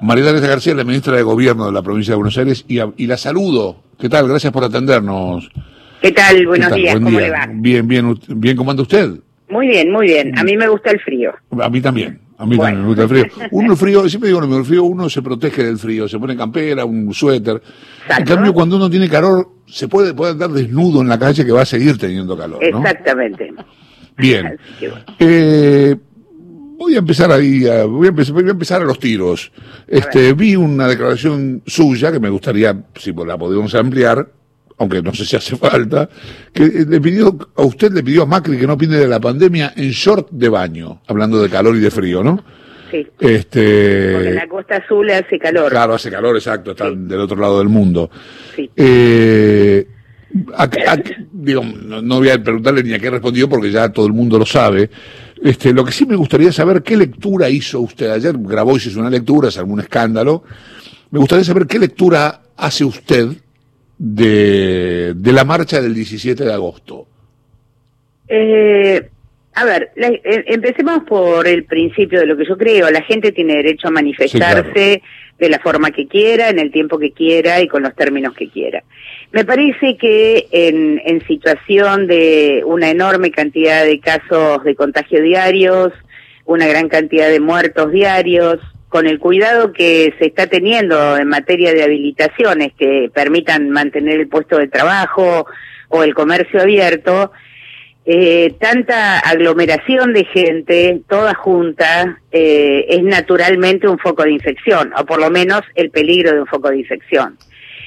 María Teresa García, la ministra de Gobierno de la provincia de Buenos Aires, y, y la saludo. ¿Qué tal? Gracias por atendernos. ¿Qué tal? Buenos días, ¿cómo le va? Bien, bien, bien, ¿cómo anda usted? Muy bien, muy bien. A mí me gusta el frío. A mí también. A mí también me gusta el frío. Uno el frío, siempre digo, el frío uno se protege del frío, se pone campera, un suéter. En cambio, cuando uno tiene calor, se puede, puede andar desnudo en la calle que va a seguir teniendo calor. ¿no? Exactamente. Bien. Eh, voy a empezar ahí, voy, a empezar, voy a empezar a los tiros. Este, vi una declaración suya que me gustaría, si la podemos ampliar, aunque no sé si hace falta, que le pidió, a usted le pidió a Macri que no opine de la pandemia en short de baño, hablando de calor y de frío, ¿no? Sí. Este, Porque en la costa azul hace calor. Claro, hace calor, exacto, están del otro lado del mundo. Sí. Eh, digo, no, voy a preguntarle ni a qué respondió porque ya todo el mundo lo sabe. Este, lo que sí me gustaría saber, ¿qué lectura hizo usted? Ayer grabó y hizo una lectura, es algún escándalo. Me gustaría saber qué lectura hace usted de, de la marcha del 17 de agosto. Eh, a ver, eh, empecemos por el principio de lo que yo creo. La gente tiene derecho a manifestarse de la forma que quiera, en el tiempo que quiera y con los términos que quiera. Me parece que en, en situación de una enorme cantidad de casos de contagio diarios, una gran cantidad de muertos diarios, con el cuidado que se está teniendo en materia de habilitaciones que permitan mantener el puesto de trabajo o el comercio abierto, eh, tanta aglomeración de gente, toda junta, eh, es naturalmente un foco de infección, o por lo menos el peligro de un foco de infección.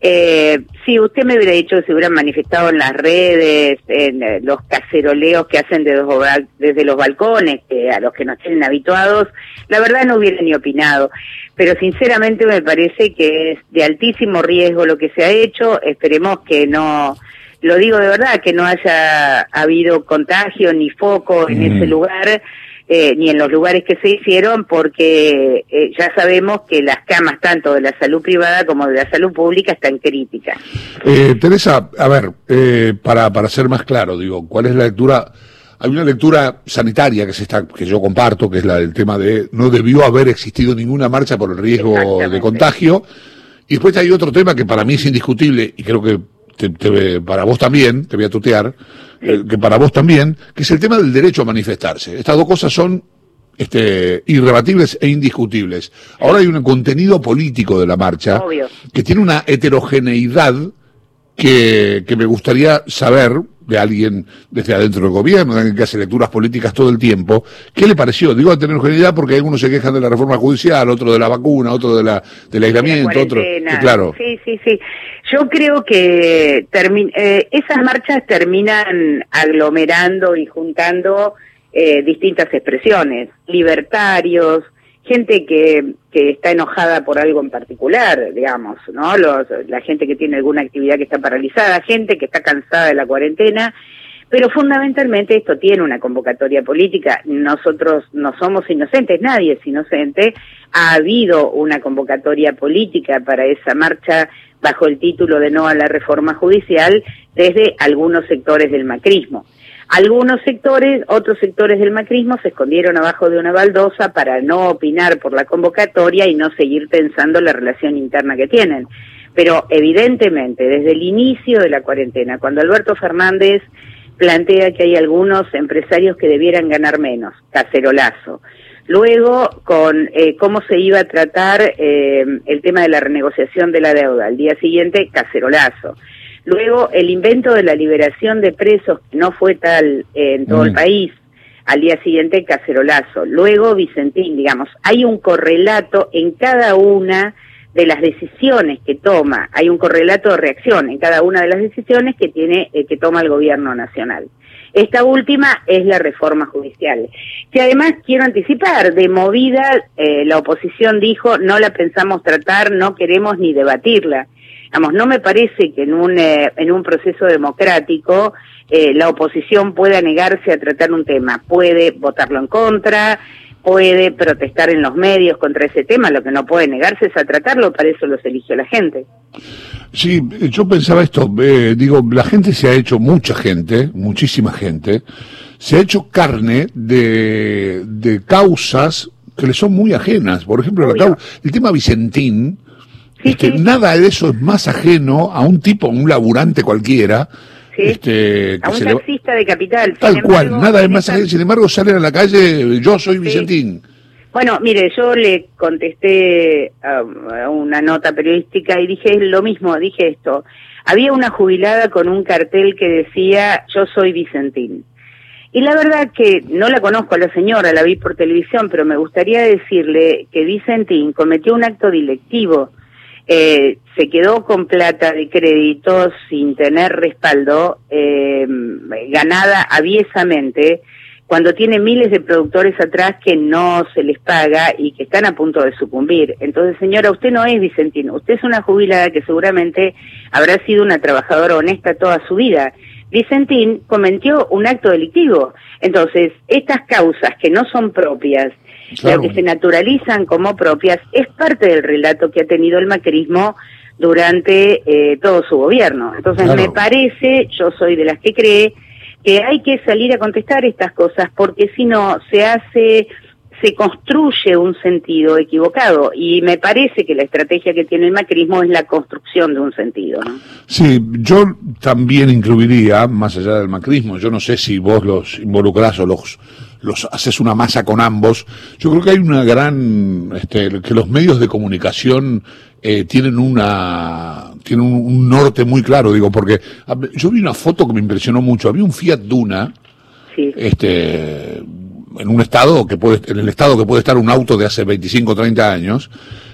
Eh, si usted me hubiera dicho que se hubieran manifestado en las redes, en eh, los caceroleos que hacen desde los balcones, a los que nos tienen habituados, la verdad no hubiera ni opinado. Pero sinceramente me parece que es de altísimo riesgo lo que se ha hecho. Esperemos que no, lo digo de verdad, que no haya habido contagio ni foco en ese mm. lugar eh, ni en los lugares que se hicieron, porque eh, ya sabemos que las camas tanto de la salud privada como de la salud pública están críticas. Eh, Teresa, a ver, eh, para, para ser más claro, digo, ¿cuál es la lectura? Hay una lectura sanitaria que se está, que yo comparto, que es la del tema de no debió haber existido ninguna marcha por el riesgo de contagio. Y después hay otro tema que para mí es indiscutible y creo que para vos también, te voy a tutear, que para vos también, que es el tema del derecho a manifestarse. Estas dos cosas son este, irrebatibles e indiscutibles. Ahora hay un contenido político de la marcha que tiene una heterogeneidad que, que me gustaría saber de alguien desde adentro del gobierno, de alguien que hace lecturas políticas todo el tiempo. ¿Qué le pareció? Digo heterogeneidad porque algunos se quejan de la reforma judicial, otro de la vacuna, otro de la, del aislamiento, otro. claro. Sí, sí, sí. Yo creo que eh, esas marchas terminan aglomerando y juntando eh, distintas expresiones, libertarios, gente que, que está enojada por algo en particular, digamos, ¿no? Los, la gente que tiene alguna actividad que está paralizada, gente que está cansada de la cuarentena, pero fundamentalmente esto tiene una convocatoria política. Nosotros no somos inocentes, nadie es inocente. Ha habido una convocatoria política para esa marcha bajo el título de no a la reforma judicial desde algunos sectores del macrismo. Algunos sectores, otros sectores del macrismo se escondieron abajo de una baldosa para no opinar por la convocatoria y no seguir pensando la relación interna que tienen. Pero evidentemente, desde el inicio de la cuarentena, cuando Alberto Fernández plantea que hay algunos empresarios que debieran ganar menos, cacerolazo. Luego, con eh, cómo se iba a tratar eh, el tema de la renegociación de la deuda. Al día siguiente, cacerolazo. Luego, el invento de la liberación de presos, que no fue tal en todo el mm. país, al día siguiente cacerolazo. Luego Vicentín, digamos, hay un correlato en cada una de las decisiones que toma, hay un correlato de reacción en cada una de las decisiones que tiene eh, que toma el gobierno nacional. Esta última es la reforma judicial, que además quiero anticipar, de movida eh, la oposición dijo no la pensamos tratar, no queremos ni debatirla. Vamos, no me parece que en un, eh, en un proceso democrático eh, la oposición pueda negarse a tratar un tema. Puede votarlo en contra, puede protestar en los medios contra ese tema, lo que no puede negarse es a tratarlo, para eso los eligió la gente. Sí, yo pensaba esto, eh, digo, la gente se ha hecho, mucha gente, muchísima gente, se ha hecho carne de, de causas que le son muy ajenas. Por ejemplo, el tema Vicentín, este, nada de eso es más ajeno a un tipo, un laburante cualquiera, este, a un taxista de capital. Tal cual, nada es más ajeno. Sin embargo, salen a la calle, yo soy Vicentín. Bueno, mire, yo le contesté a una nota periodística y dije lo mismo, dije esto. Había una jubilada con un cartel que decía yo soy Vicentín. Y la verdad que no la conozco a la señora, la vi por televisión, pero me gustaría decirle que Vicentín cometió un acto dilectivo. Eh, se quedó con plata de crédito sin tener respaldo, eh, ganada aviesamente cuando tiene miles de productores atrás que no se les paga y que están a punto de sucumbir. Entonces, señora, usted no es Vicentino, usted es una jubilada que seguramente habrá sido una trabajadora honesta toda su vida. Vicentín cometió un acto delictivo. Entonces, estas causas que no son propias, pero que se naturalizan como propias, es parte del relato que ha tenido el macrismo durante eh, todo su gobierno. Entonces, me parece, yo soy de las que cree, que hay que salir a contestar estas cosas porque si no se hace se construye un sentido equivocado y me parece que la estrategia que tiene el macrismo es la construcción de un sentido. ¿no? Sí, yo también incluiría, más allá del macrismo, yo no sé si vos los involucrás o los, los haces una masa con ambos, yo creo que hay una gran, este, que los medios de comunicación eh, tienen una tienen un, norte muy claro, digo, porque yo vi una foto que me impresionó mucho, había un Fiat Duna, este, en un estado que puede, en el estado que puede estar un auto de hace 25 o 30 años,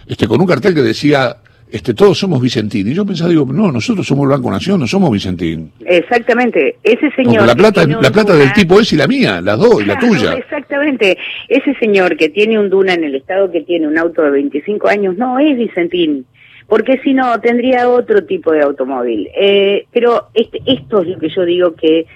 este, con un cartel que decía, este, todos somos Vicentín. Y yo pensaba, digo, no, nosotros somos el Banco Nación, no somos Vicentín. Exactamente, ese señor... la plata, la plata del tipo es y la mía, las dos, y la tuya. Exactamente, ese señor que tiene un Duna en el estado que tiene un auto de 25 años, no es Vicentín porque si no tendría otro tipo de automóvil. Eh, pero este, esto es lo que yo digo que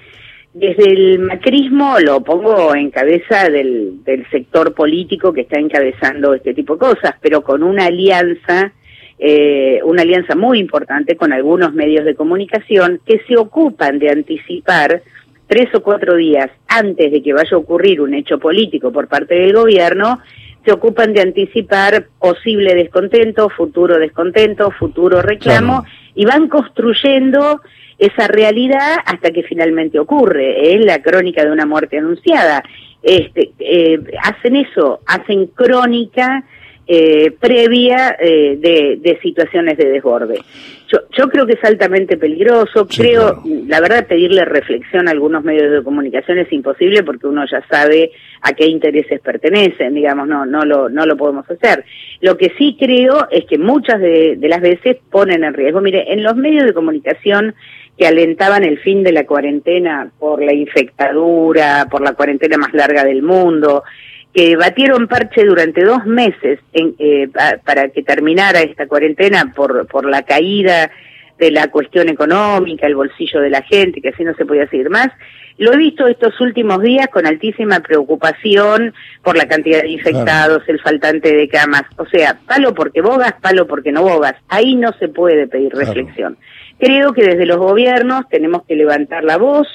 desde el macrismo lo pongo en cabeza del, sector político que está encabezando este tipo de cosas, pero con una alianza, eh, una alianza muy importante con algunos medios de comunicación que se ocupan de anticipar tres o cuatro días antes de que vaya a ocurrir un hecho político por parte del gobierno, se ocupan de anticipar posible descontento, futuro descontento, futuro reclamo, y van construyendo esa realidad hasta que finalmente ocurre. Es la crónica de una muerte anunciada. Este, eh, hacen eso, hacen crónica eh, previa eh, de, situaciones de desborde. Yo, yo creo que es altamente peligroso, creo, la verdad, pedirle reflexión a algunos medios de comunicación es imposible porque uno ya sabe a qué intereses pertenecen, digamos, no, no, lo, no lo podemos hacer. Lo que sí creo es que muchas de, de las veces ponen en riesgo, mire, en los medios de comunicación que alentaban el fin de la cuarentena por la infectadura, por la cuarentena más larga del mundo, que batieron parche durante dos meses en, eh, para que terminara esta cuarentena por, por la caída de la cuestión económica, el bolsillo de la gente, que así no se podía seguir más. Lo he visto estos últimos días con altísima preocupación por la cantidad de infectados, el faltante de camas. O sea, palo porque bogas, palo porque no bogas. Ahí no se puede pedir reflexión. Creo que desde los gobiernos tenemos que levantar la voz,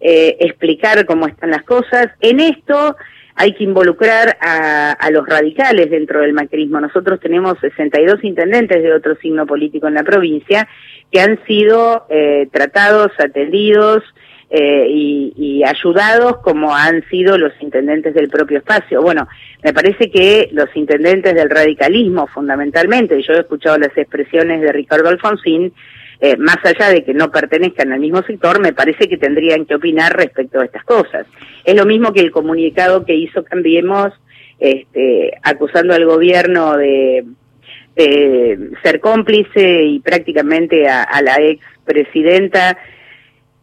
eh, explicar cómo están las cosas. En esto hay que involucrar a, los radicales dentro del macrismo. Nosotros tenemos 62 intendentes de otro signo político en la provincia que han sido eh, tratados, atendidos eh, y, ayudados como han sido los intendentes del propio espacio. Bueno, me parece que los intendentes del radicalismo fundamentalmente, y yo he escuchado las expresiones de Ricardo Alfonsín, eh, más allá de que no pertenezcan al mismo sector, me parece que tendrían que opinar respecto a estas cosas. Es lo mismo que el comunicado que hizo Cambiemos, este, acusando al gobierno de, ser cómplice y prácticamente a, la ex presidenta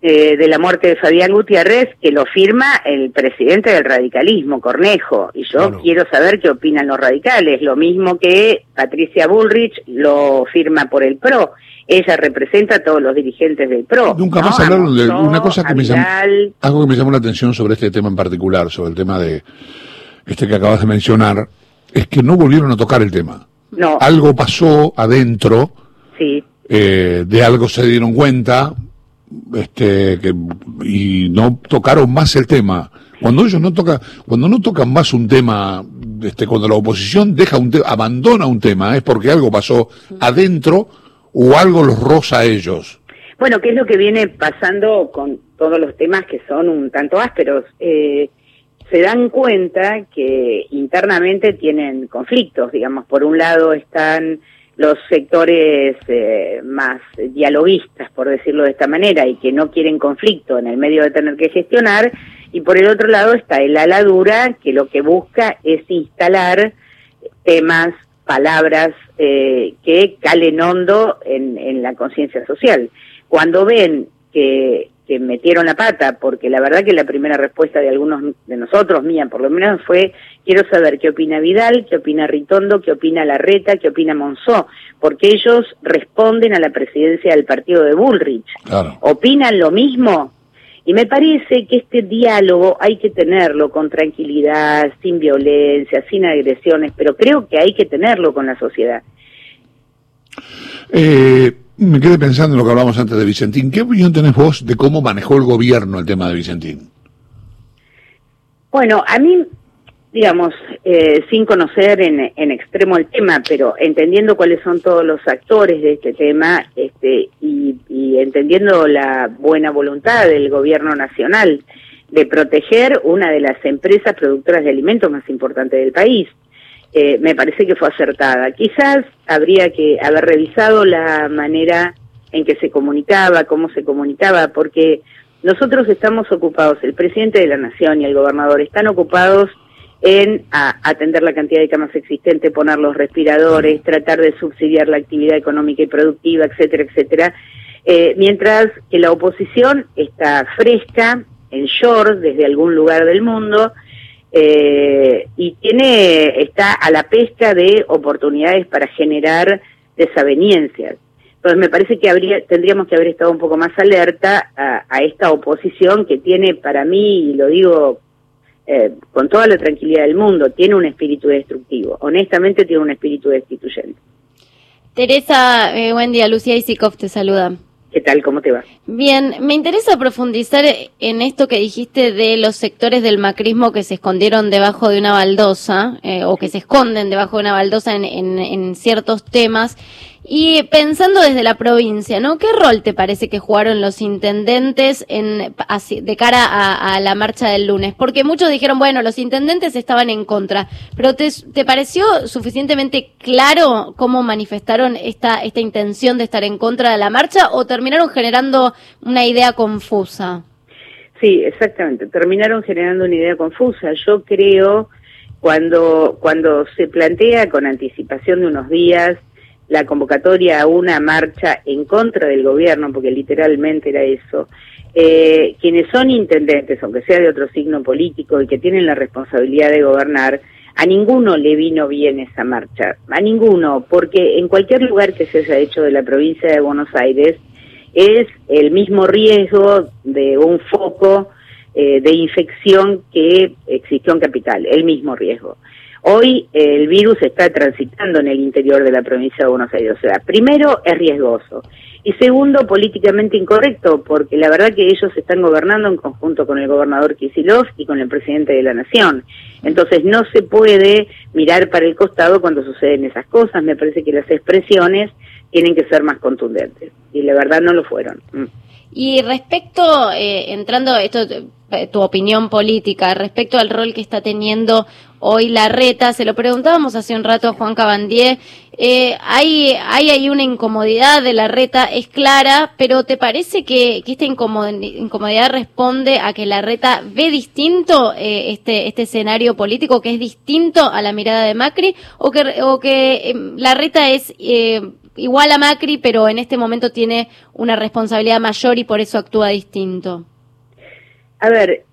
eh, de la muerte de Fabián Gutiérrez, que lo firma el presidente del radicalismo, Cornejo. Y yo quiero saber qué opinan los radicales. Lo mismo que Patricia Bullrich lo firma por el PRO ella representa a todos los dirigentes del PRO. Nunca más hablaron de una cosa que me llamó, algo que me llamó la atención sobre este tema en particular, sobre el tema de este que acabas de mencionar, es que no volvieron a tocar el tema. No. Algo pasó adentro, sí. eh, de algo se dieron cuenta, este, que, y no tocaron más el tema. Cuando ellos no tocan, cuando no tocan más un tema, este, cuando la oposición deja un abandona un tema, es porque algo pasó adentro o algo los roza a ellos. Bueno, ¿qué es lo que viene pasando con todos los temas que son un tanto ásperos? Eh, se dan cuenta que internamente tienen conflictos, digamos, por un lado están los sectores eh, más dialoguistas, por decirlo de esta manera, y que no quieren conflicto en el medio de tener que gestionar, y por el otro lado está el ala dura, que lo que busca es instalar temas, palabras eh, que calen hondo en, en la conciencia social. Cuando ven que que metieron la pata, porque la verdad que la primera respuesta de algunos de nosotros, mía por lo menos, fue quiero saber qué opina Vidal, qué opina Ritondo, qué opina Larreta, qué opina Monzó, porque ellos responden a la presidencia del partido de Bullrich. ¿Opinan lo mismo? Y me parece que este diálogo hay que tenerlo con tranquilidad, sin violencia, sin agresiones, pero creo que hay que tenerlo con la sociedad. Eh, me quedé pensando en lo que hablamos antes de Vicentín. ¿Qué opinión tenés vos de cómo manejó el gobierno el tema de Vicentín? Bueno, a mí, digamos, eh, sin conocer en, extremo el tema, pero entendiendo cuáles son todos los actores de este tema este, y, y entendiendo la buena voluntad del gobierno nacional de proteger una de las empresas productoras de alimentos más importantes del país, eh, me parece que fue acertada. Quizás habría que haber revisado la manera en que se comunicaba, cómo se comunicaba, porque nosotros estamos ocupados, el presidente de la Nación y el gobernador están ocupados en atender la cantidad de camas existentes, poner los respiradores, tratar de subsidiar la actividad económica y productiva, etcétera, etcétera, eh, mientras que la oposición está fresca, en short, desde algún lugar del mundo, eh, y tiene está a la pesca de oportunidades para generar desavenencias. Entonces me parece que habría, tendríamos que haber estado un poco más alerta a, esta oposición que tiene para mí, y lo digo eh, con toda la tranquilidad del mundo, tiene un espíritu destructivo. Honestamente tiene un espíritu destituyente. Teresa, eh, buen día. Lucía Isikov te saluda. ¿Qué tal? ¿Cómo te va? Bien, me interesa profundizar en esto que dijiste de los sectores del macrismo que se escondieron debajo de una baldosa eh, o que se esconden debajo de una baldosa en, en ciertos temas y pensando desde la provincia, ¿no? ¿Qué rol te parece que jugaron los intendentes en, de cara a, la marcha del lunes? Porque muchos dijeron, bueno, los intendentes estaban en contra, pero ¿te, te pareció suficientemente claro cómo manifestaron esta, esta intención de estar en contra de la marcha o terminaron generando una idea confusa? Sí, exactamente, terminaron generando una idea confusa. Yo creo cuando, cuando se plantea con anticipación de unos días la convocatoria a una marcha en contra del gobierno, porque literalmente era eso, eh, quienes son intendentes, aunque sea de otro signo político y que tienen la responsabilidad de gobernar, a ninguno le vino bien esa marcha, a ninguno, porque en cualquier lugar que se haya hecho de la provincia de Buenos Aires es el mismo riesgo de un foco eh, de infección que existió en Capital, el mismo riesgo. Hoy el virus está transitando en el interior de la provincia de Buenos Aires. O sea, primero es riesgoso y segundo políticamente incorrecto porque la verdad que ellos están gobernando en conjunto con el gobernador Kisilov y con el presidente de la nación. Entonces no se puede mirar para el costado cuando suceden esas cosas. Me parece que las expresiones tienen que ser más contundentes y la verdad no lo fueron. Mm. Y respecto, eh, entrando esto, eh, tu opinión política, respecto al rol que está teniendo hoy la reta, se lo preguntábamos hace un rato a Juan Cabandier, eh, hay, hay ahí una incomodidad de la reta, es clara, pero ¿te parece que, esta incomodidad responde a que la reta ve distinto eh, este, este escenario político, que es distinto a la mirada de Macri, o que, o que em, la reta es igual a Macri, pero en este momento tiene una responsabilidad mayor y por eso actúa distinto? A ver,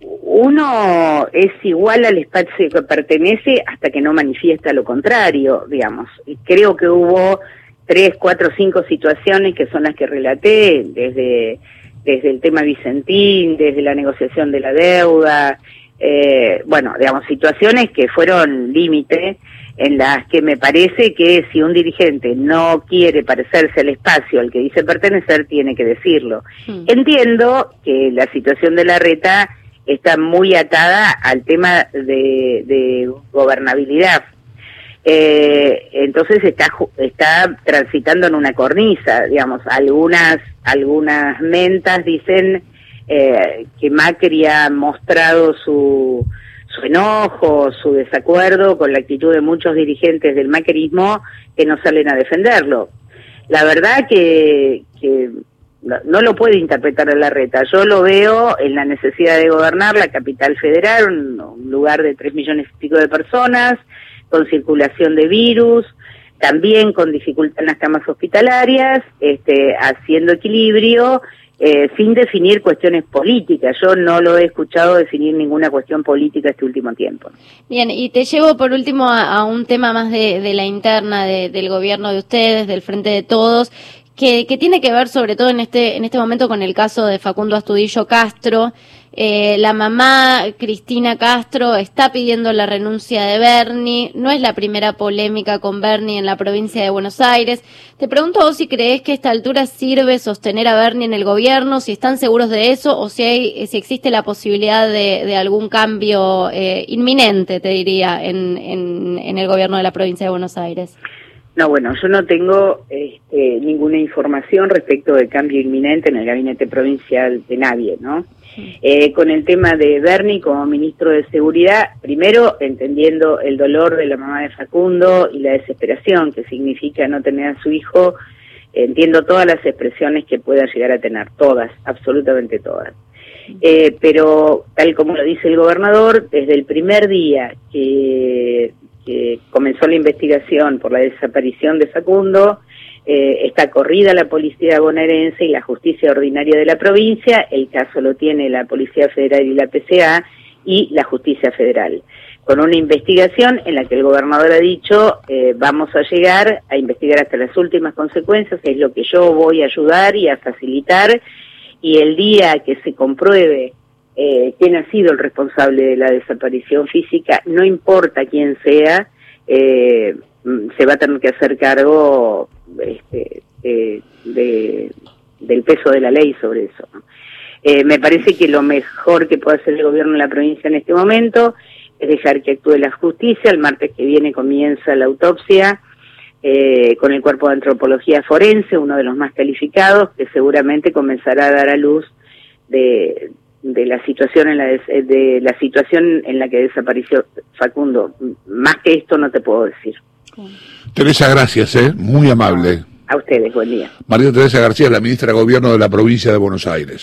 uno es igual al espacio que pertenece hasta que no manifiesta lo contrario, digamos. Creo que hubo tres, cuatro, cinco situaciones que son las que relaté, desde, desde el tema Vicentín, desde la negociación de la deuda, eh, bueno, digamos, situaciones que fueron límite en las que me parece que si un dirigente no quiere parecerse al espacio al que dice pertenecer, tiene que decirlo. Hmm. Entiendo que la situación de la reta está muy atada al tema de, gobernabilidad. Eh, entonces está está transitando en una cornisa, digamos, algunas algunas mentas dicen eh, que Macri ha mostrado su su enojo, su desacuerdo con la actitud de muchos dirigentes del macrismo que no salen a defenderlo. La verdad que, que no, lo puede interpretar a la reta. Yo lo veo en la necesidad de gobernar la capital federal, un, lugar de tres millones y pico de personas, con circulación de virus, también con dificultad en las camas hospitalarias, este, haciendo equilibrio eh, sin definir cuestiones políticas. Yo no lo he escuchado definir ninguna cuestión política este último tiempo. Bien, y te llevo por último a, un tema más de, la interna del gobierno de ustedes, del Frente de Todos, que, que, tiene que ver sobre todo en este, en este momento con el caso de Facundo Astudillo Castro, eh, la mamá Cristina Castro está pidiendo la renuncia de Bernie. No es la primera polémica con Bernie en la provincia de Buenos Aires. Te pregunto vos si crees que a esta altura sirve sostener a Bernie en el gobierno, si están seguros de eso o si, hay, si existe la posibilidad de, algún cambio eh, inminente, te diría, en, en, en el gobierno de la provincia de Buenos Aires. No, bueno, yo no tengo este, ninguna información respecto del cambio inminente en el gabinete provincial de nadie, ¿no? Eh, con el tema de Bernie como ministro de Seguridad, primero entendiendo el dolor de la mamá de Facundo y la desesperación que significa no tener a su hijo, entiendo todas las expresiones que pueda llegar a tener, todas, absolutamente todas. Eh, pero tal como lo dice el gobernador, desde el primer día que que comenzó la investigación por la desaparición de Facundo, eh, está corrida la policía bonaerense y la justicia ordinaria de la provincia, el caso lo tiene la Policía Federal y la PCA y la justicia federal, con una investigación en la que el gobernador ha dicho eh, vamos a llegar a investigar hasta las últimas consecuencias, es lo que yo voy a ayudar y a facilitar, y el día que se compruebe eh, quién ha sido el responsable de la desaparición física, no importa quién sea, eh, se va a tener que hacer cargo este, de, del peso de la ley sobre eso. Eh, me parece que lo mejor que puede hacer el gobierno de la provincia en este momento es dejar que actúe la justicia. El martes que viene comienza la autopsia eh, con el cuerpo de antropología forense, uno de los más calificados, que seguramente comenzará a dar a luz de, de la situación en la de, la situación en la que desapareció Facundo. Más que esto no te puedo decir. Teresa, gracias, ¿eh? muy amable. A ustedes, buen día. María Teresa García, la ministra de Gobierno de la provincia de Buenos Aires.